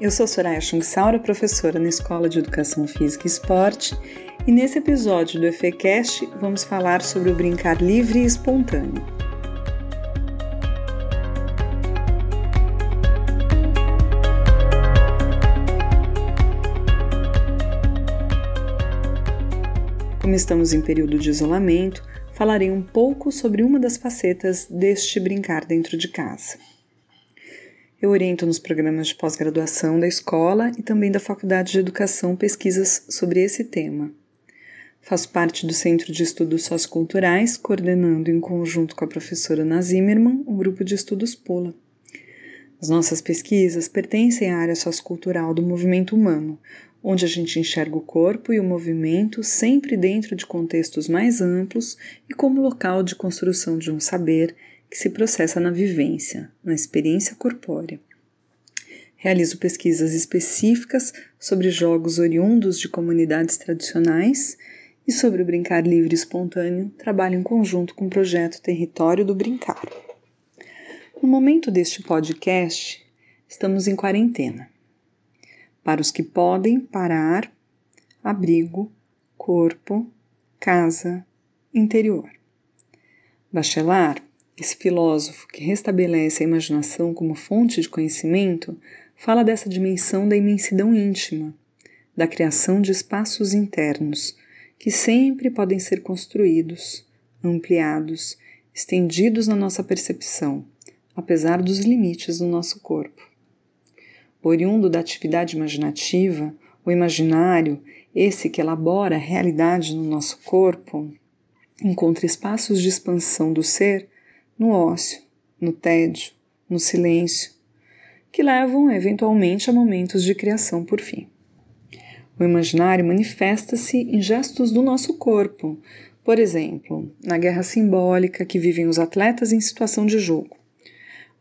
eu sou Soraya Chungsaura, professora na Escola de Educação Física e Esporte, e nesse episódio do EFECast vamos falar sobre o brincar livre e espontâneo. Como estamos em período de isolamento, falarei um pouco sobre uma das facetas deste brincar dentro de casa. Eu oriento nos programas de pós-graduação da escola e também da Faculdade de Educação pesquisas sobre esse tema. Faço parte do Centro de Estudos Socioculturais, coordenando em conjunto com a professora Ana Zimmermann o grupo de estudos POLA. As nossas pesquisas pertencem à área sociocultural do movimento humano, onde a gente enxerga o corpo e o movimento sempre dentro de contextos mais amplos e como local de construção de um saber que se processa na vivência, na experiência corpórea. Realizo pesquisas específicas sobre jogos oriundos de comunidades tradicionais e sobre o brincar livre e espontâneo, trabalho em conjunto com o projeto Território do Brincar. No momento deste podcast, estamos em quarentena. Para os que podem parar, abrigo, corpo, casa, interior. Bachelard esse filósofo que restabelece a imaginação como fonte de conhecimento fala dessa dimensão da imensidão íntima, da criação de espaços internos que sempre podem ser construídos, ampliados, estendidos na nossa percepção, apesar dos limites do nosso corpo. Oriundo da atividade imaginativa, o imaginário, esse que elabora a realidade no nosso corpo, encontra espaços de expansão do ser no ócio, no tédio, no silêncio, que levam eventualmente a momentos de criação por fim. O imaginário manifesta-se em gestos do nosso corpo, por exemplo, na guerra simbólica que vivem os atletas em situação de jogo,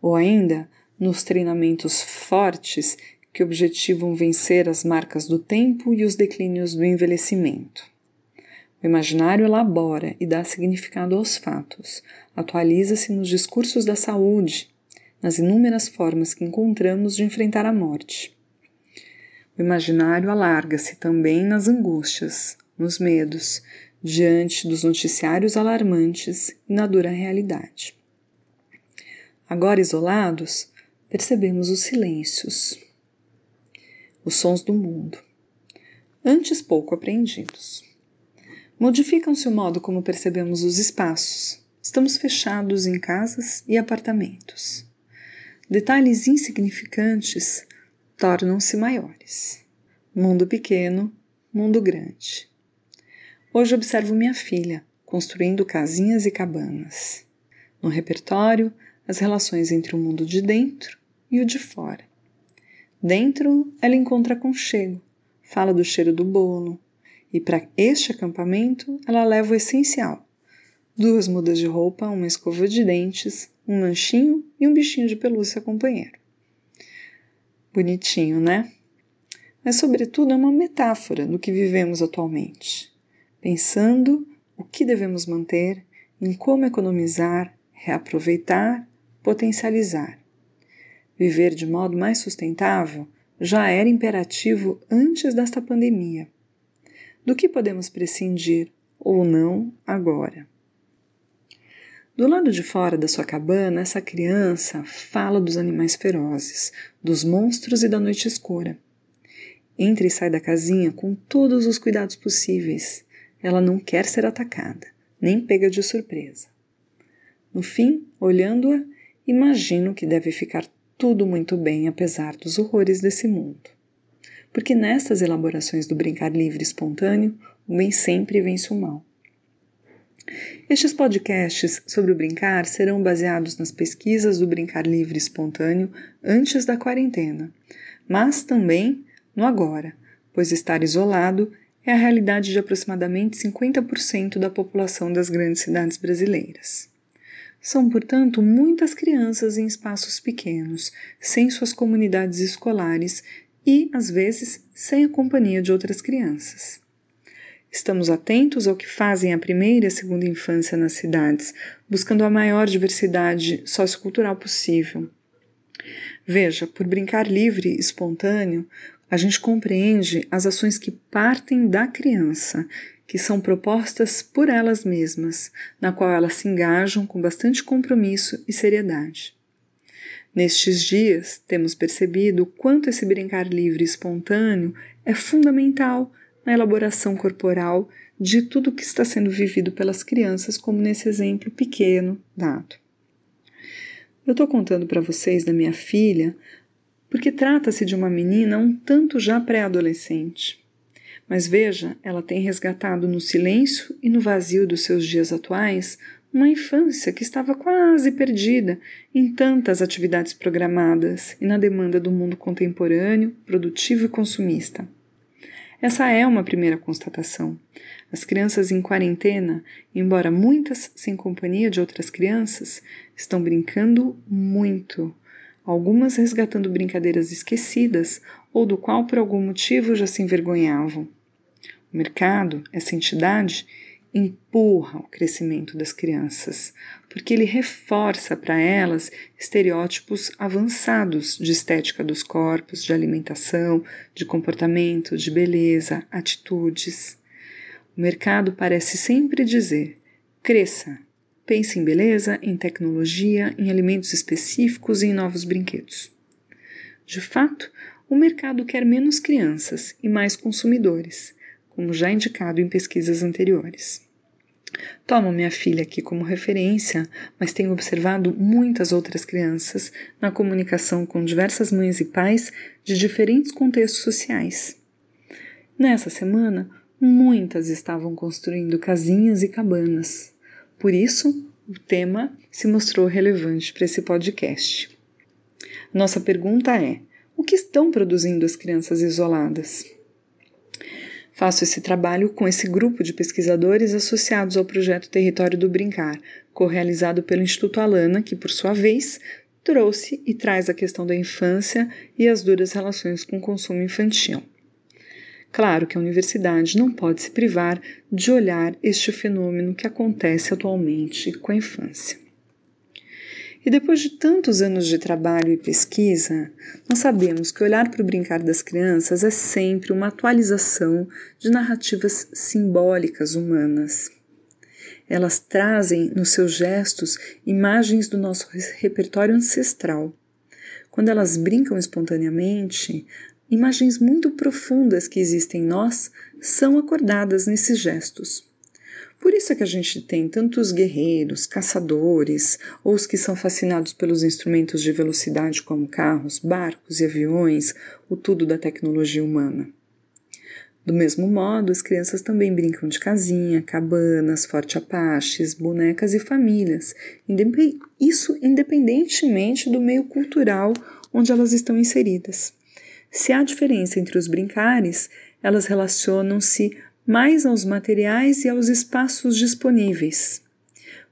ou ainda nos treinamentos fortes que objetivam vencer as marcas do tempo e os declínios do envelhecimento. O imaginário elabora e dá significado aos fatos, atualiza-se nos discursos da saúde, nas inúmeras formas que encontramos de enfrentar a morte. O imaginário alarga-se também nas angústias, nos medos, diante dos noticiários alarmantes e na dura realidade. Agora isolados, percebemos os silêncios, os sons do mundo, antes pouco apreendidos. Modificam-se o modo como percebemos os espaços. Estamos fechados em casas e apartamentos. Detalhes insignificantes tornam-se maiores. Mundo pequeno, mundo grande. Hoje observo minha filha construindo casinhas e cabanas. No repertório, as relações entre o mundo de dentro e o de fora. Dentro, ela encontra aconchego, fala do cheiro do bolo, e para este acampamento ela leva o essencial: duas mudas de roupa, uma escova de dentes, um lanchinho e um bichinho de pelúcia companheiro. Bonitinho, né? Mas, sobretudo, é uma metáfora do que vivemos atualmente, pensando o que devemos manter, em como economizar, reaproveitar, potencializar. Viver de modo mais sustentável já era imperativo antes desta pandemia do que podemos prescindir ou não agora. Do lado de fora da sua cabana, essa criança fala dos animais ferozes, dos monstros e da noite escura. Entra e sai da casinha com todos os cuidados possíveis. Ela não quer ser atacada, nem pega de surpresa. No fim, olhando-a, imagino que deve ficar tudo muito bem apesar dos horrores desse mundo porque nestas elaborações do brincar livre espontâneo, o bem sempre vence o mal. Estes podcasts sobre o brincar serão baseados nas pesquisas do brincar livre espontâneo antes da quarentena, mas também no agora, pois estar isolado é a realidade de aproximadamente 50% da população das grandes cidades brasileiras. São, portanto, muitas crianças em espaços pequenos, sem suas comunidades escolares e, às vezes, sem a companhia de outras crianças. Estamos atentos ao que fazem a primeira e a segunda infância nas cidades, buscando a maior diversidade sociocultural possível. Veja, por brincar livre e espontâneo, a gente compreende as ações que partem da criança, que são propostas por elas mesmas, na qual elas se engajam com bastante compromisso e seriedade. Nestes dias, temos percebido o quanto esse brincar livre e espontâneo é fundamental na elaboração corporal de tudo que está sendo vivido pelas crianças, como nesse exemplo pequeno dado. Eu estou contando para vocês da minha filha porque trata-se de uma menina um tanto já pré-adolescente. Mas veja, ela tem resgatado no silêncio e no vazio dos seus dias atuais uma infância que estava quase perdida em tantas atividades programadas e na demanda do mundo contemporâneo, produtivo e consumista. Essa é uma primeira constatação. As crianças em quarentena, embora muitas sem companhia de outras crianças, estão brincando muito, algumas resgatando brincadeiras esquecidas ou do qual por algum motivo já se envergonhavam. O mercado, essa entidade, empurra o crescimento das crianças, porque ele reforça para elas estereótipos avançados de estética dos corpos, de alimentação, de comportamento, de beleza, atitudes. O mercado parece sempre dizer: cresça, pense em beleza, em tecnologia, em alimentos específicos e em novos brinquedos. De fato, o mercado quer menos crianças e mais consumidores, como já indicado em pesquisas anteriores. Tomo minha filha aqui como referência, mas tenho observado muitas outras crianças na comunicação com diversas mães e pais de diferentes contextos sociais. Nessa semana, muitas estavam construindo casinhas e cabanas. Por isso, o tema se mostrou relevante para esse podcast. Nossa pergunta é: o que estão produzindo as crianças isoladas? Faço esse trabalho com esse grupo de pesquisadores associados ao projeto Território do Brincar, co-realizado pelo Instituto Alana, que, por sua vez, trouxe e traz a questão da infância e as duras relações com o consumo infantil. Claro que a universidade não pode se privar de olhar este fenômeno que acontece atualmente com a infância. E depois de tantos anos de trabalho e pesquisa, nós sabemos que olhar para o brincar das crianças é sempre uma atualização de narrativas simbólicas humanas. Elas trazem nos seus gestos imagens do nosso repertório ancestral. Quando elas brincam espontaneamente, imagens muito profundas que existem em nós são acordadas nesses gestos. Por isso é que a gente tem tantos guerreiros, caçadores, ou os que são fascinados pelos instrumentos de velocidade como carros, barcos e aviões, o tudo da tecnologia humana. Do mesmo modo, as crianças também brincam de casinha, cabanas, forte apaches, bonecas e famílias, isso independentemente do meio cultural onde elas estão inseridas. Se há diferença entre os brincares, elas relacionam-se mais aos materiais e aos espaços disponíveis,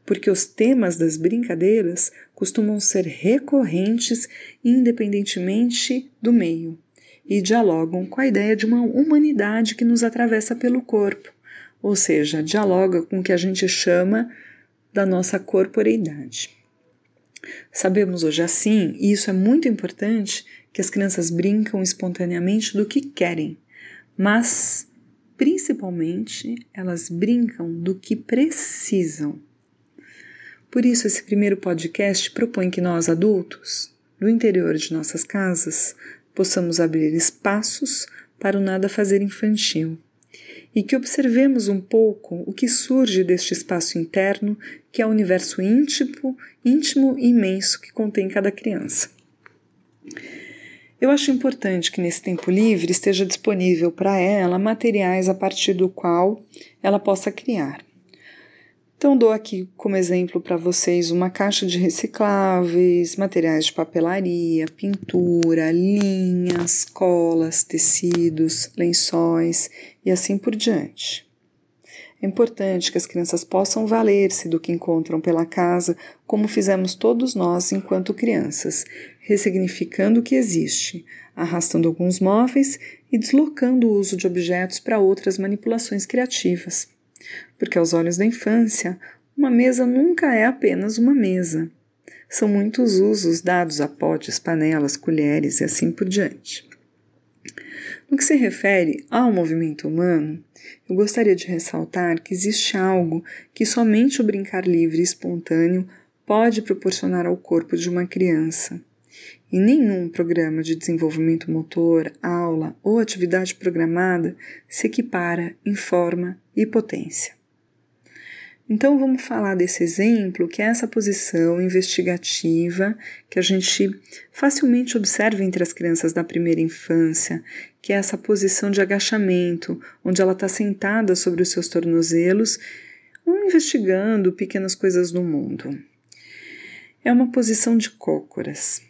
porque os temas das brincadeiras costumam ser recorrentes independentemente do meio e dialogam com a ideia de uma humanidade que nos atravessa pelo corpo, ou seja, dialoga com o que a gente chama da nossa corporeidade. Sabemos hoje assim, e isso é muito importante, que as crianças brincam espontaneamente do que querem, mas principalmente elas brincam do que precisam. Por isso, esse primeiro podcast propõe que nós, adultos, no interior de nossas casas, possamos abrir espaços para o nada fazer infantil e que observemos um pouco o que surge deste espaço interno, que é o universo íntimo, íntimo e imenso que contém cada criança. Eu acho importante que nesse tempo livre esteja disponível para ela materiais a partir do qual ela possa criar. Então, dou aqui como exemplo para vocês uma caixa de recicláveis, materiais de papelaria, pintura, linhas, colas, tecidos, lençóis e assim por diante. É importante que as crianças possam valer-se do que encontram pela casa, como fizemos todos nós enquanto crianças, ressignificando o que existe, arrastando alguns móveis e deslocando o uso de objetos para outras manipulações criativas. Porque, aos olhos da infância, uma mesa nunca é apenas uma mesa. São muitos usos dados a potes, panelas, colheres e assim por diante. No que se refere ao movimento humano, eu gostaria de ressaltar que existe algo que somente o brincar livre e espontâneo pode proporcionar ao corpo de uma criança. E nenhum programa de desenvolvimento motor, aula ou atividade programada se equipara em forma e potência. Então vamos falar desse exemplo, que é essa posição investigativa que a gente facilmente observa entre as crianças da primeira infância, que é essa posição de agachamento, onde ela está sentada sobre os seus tornozelos, investigando pequenas coisas do mundo. É uma posição de cócoras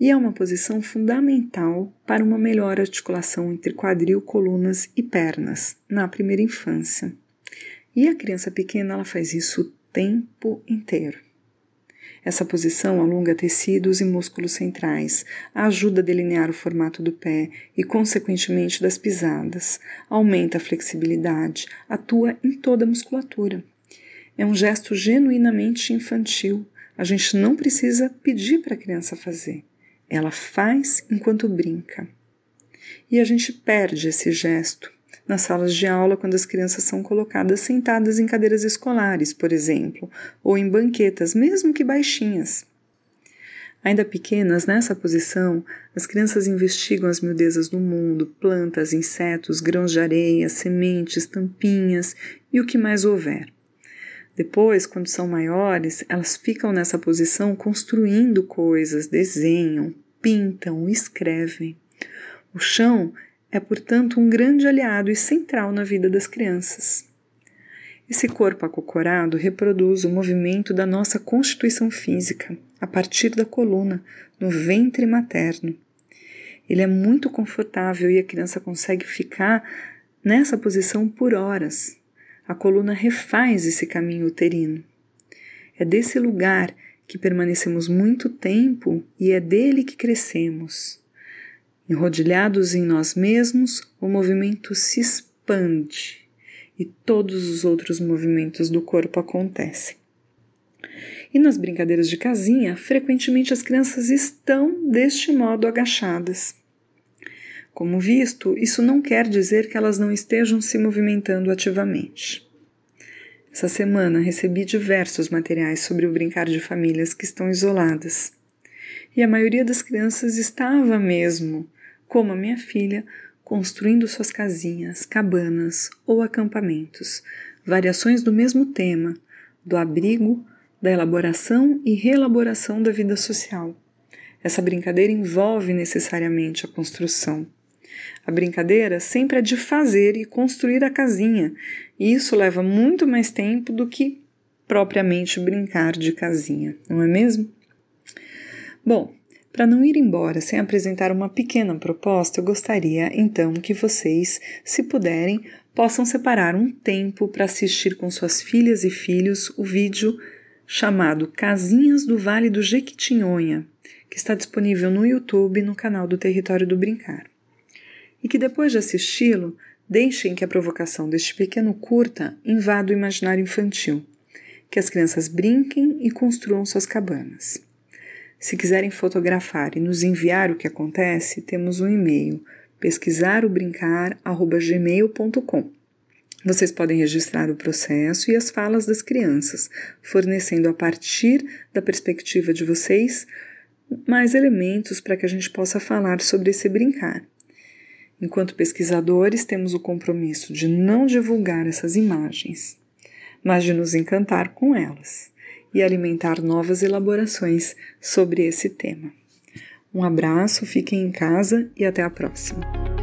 e é uma posição fundamental para uma melhor articulação entre quadril, colunas e pernas na primeira infância. E a criança pequena ela faz isso o tempo inteiro. Essa posição alonga tecidos e músculos centrais, ajuda a delinear o formato do pé e, consequentemente, das pisadas, aumenta a flexibilidade, atua em toda a musculatura. É um gesto genuinamente infantil. A gente não precisa pedir para a criança fazer. Ela faz enquanto brinca. E a gente perde esse gesto nas salas de aula quando as crianças são colocadas sentadas em cadeiras escolares, por exemplo, ou em banquetas, mesmo que baixinhas. Ainda pequenas, nessa posição, as crianças investigam as miudezas do mundo, plantas, insetos, grãos de areia, sementes, tampinhas e o que mais houver. Depois, quando são maiores, elas ficam nessa posição construindo coisas, desenham, pintam, escrevem. O chão é, portanto, um grande aliado e central na vida das crianças. Esse corpo acocorado reproduz o movimento da nossa constituição física, a partir da coluna, no ventre materno. Ele é muito confortável e a criança consegue ficar nessa posição por horas. A coluna refaz esse caminho uterino. É desse lugar que permanecemos muito tempo e é dele que crescemos. Enrodilhados em nós mesmos, o movimento se expande e todos os outros movimentos do corpo acontecem. E nas brincadeiras de casinha, frequentemente as crianças estão deste modo agachadas. Como visto, isso não quer dizer que elas não estejam se movimentando ativamente. Essa semana recebi diversos materiais sobre o brincar de famílias que estão isoladas. E a maioria das crianças estava mesmo como a minha filha, construindo suas casinhas, cabanas ou acampamentos, variações do mesmo tema, do abrigo, da elaboração e reelaboração da vida social. Essa brincadeira envolve necessariamente a construção. A brincadeira sempre é de fazer e construir a casinha, e isso leva muito mais tempo do que propriamente brincar de casinha, não é mesmo? Bom, para não ir embora sem apresentar uma pequena proposta, eu gostaria então que vocês, se puderem, possam separar um tempo para assistir com suas filhas e filhos o vídeo chamado Casinhas do Vale do Jequitinhonha, que está disponível no YouTube no canal do Território do Brincar. E que depois de assisti-lo, deixem que a provocação deste pequeno curta invada o imaginário infantil, que as crianças brinquem e construam suas cabanas. Se quiserem fotografar e nos enviar o que acontece, temos um e-mail pesquisarobrincar@gmail.com. Vocês podem registrar o processo e as falas das crianças, fornecendo a partir da perspectiva de vocês mais elementos para que a gente possa falar sobre esse brincar. Enquanto pesquisadores, temos o compromisso de não divulgar essas imagens, mas de nos encantar com elas e alimentar novas elaborações sobre esse tema. Um abraço, fiquem em casa e até a próxima!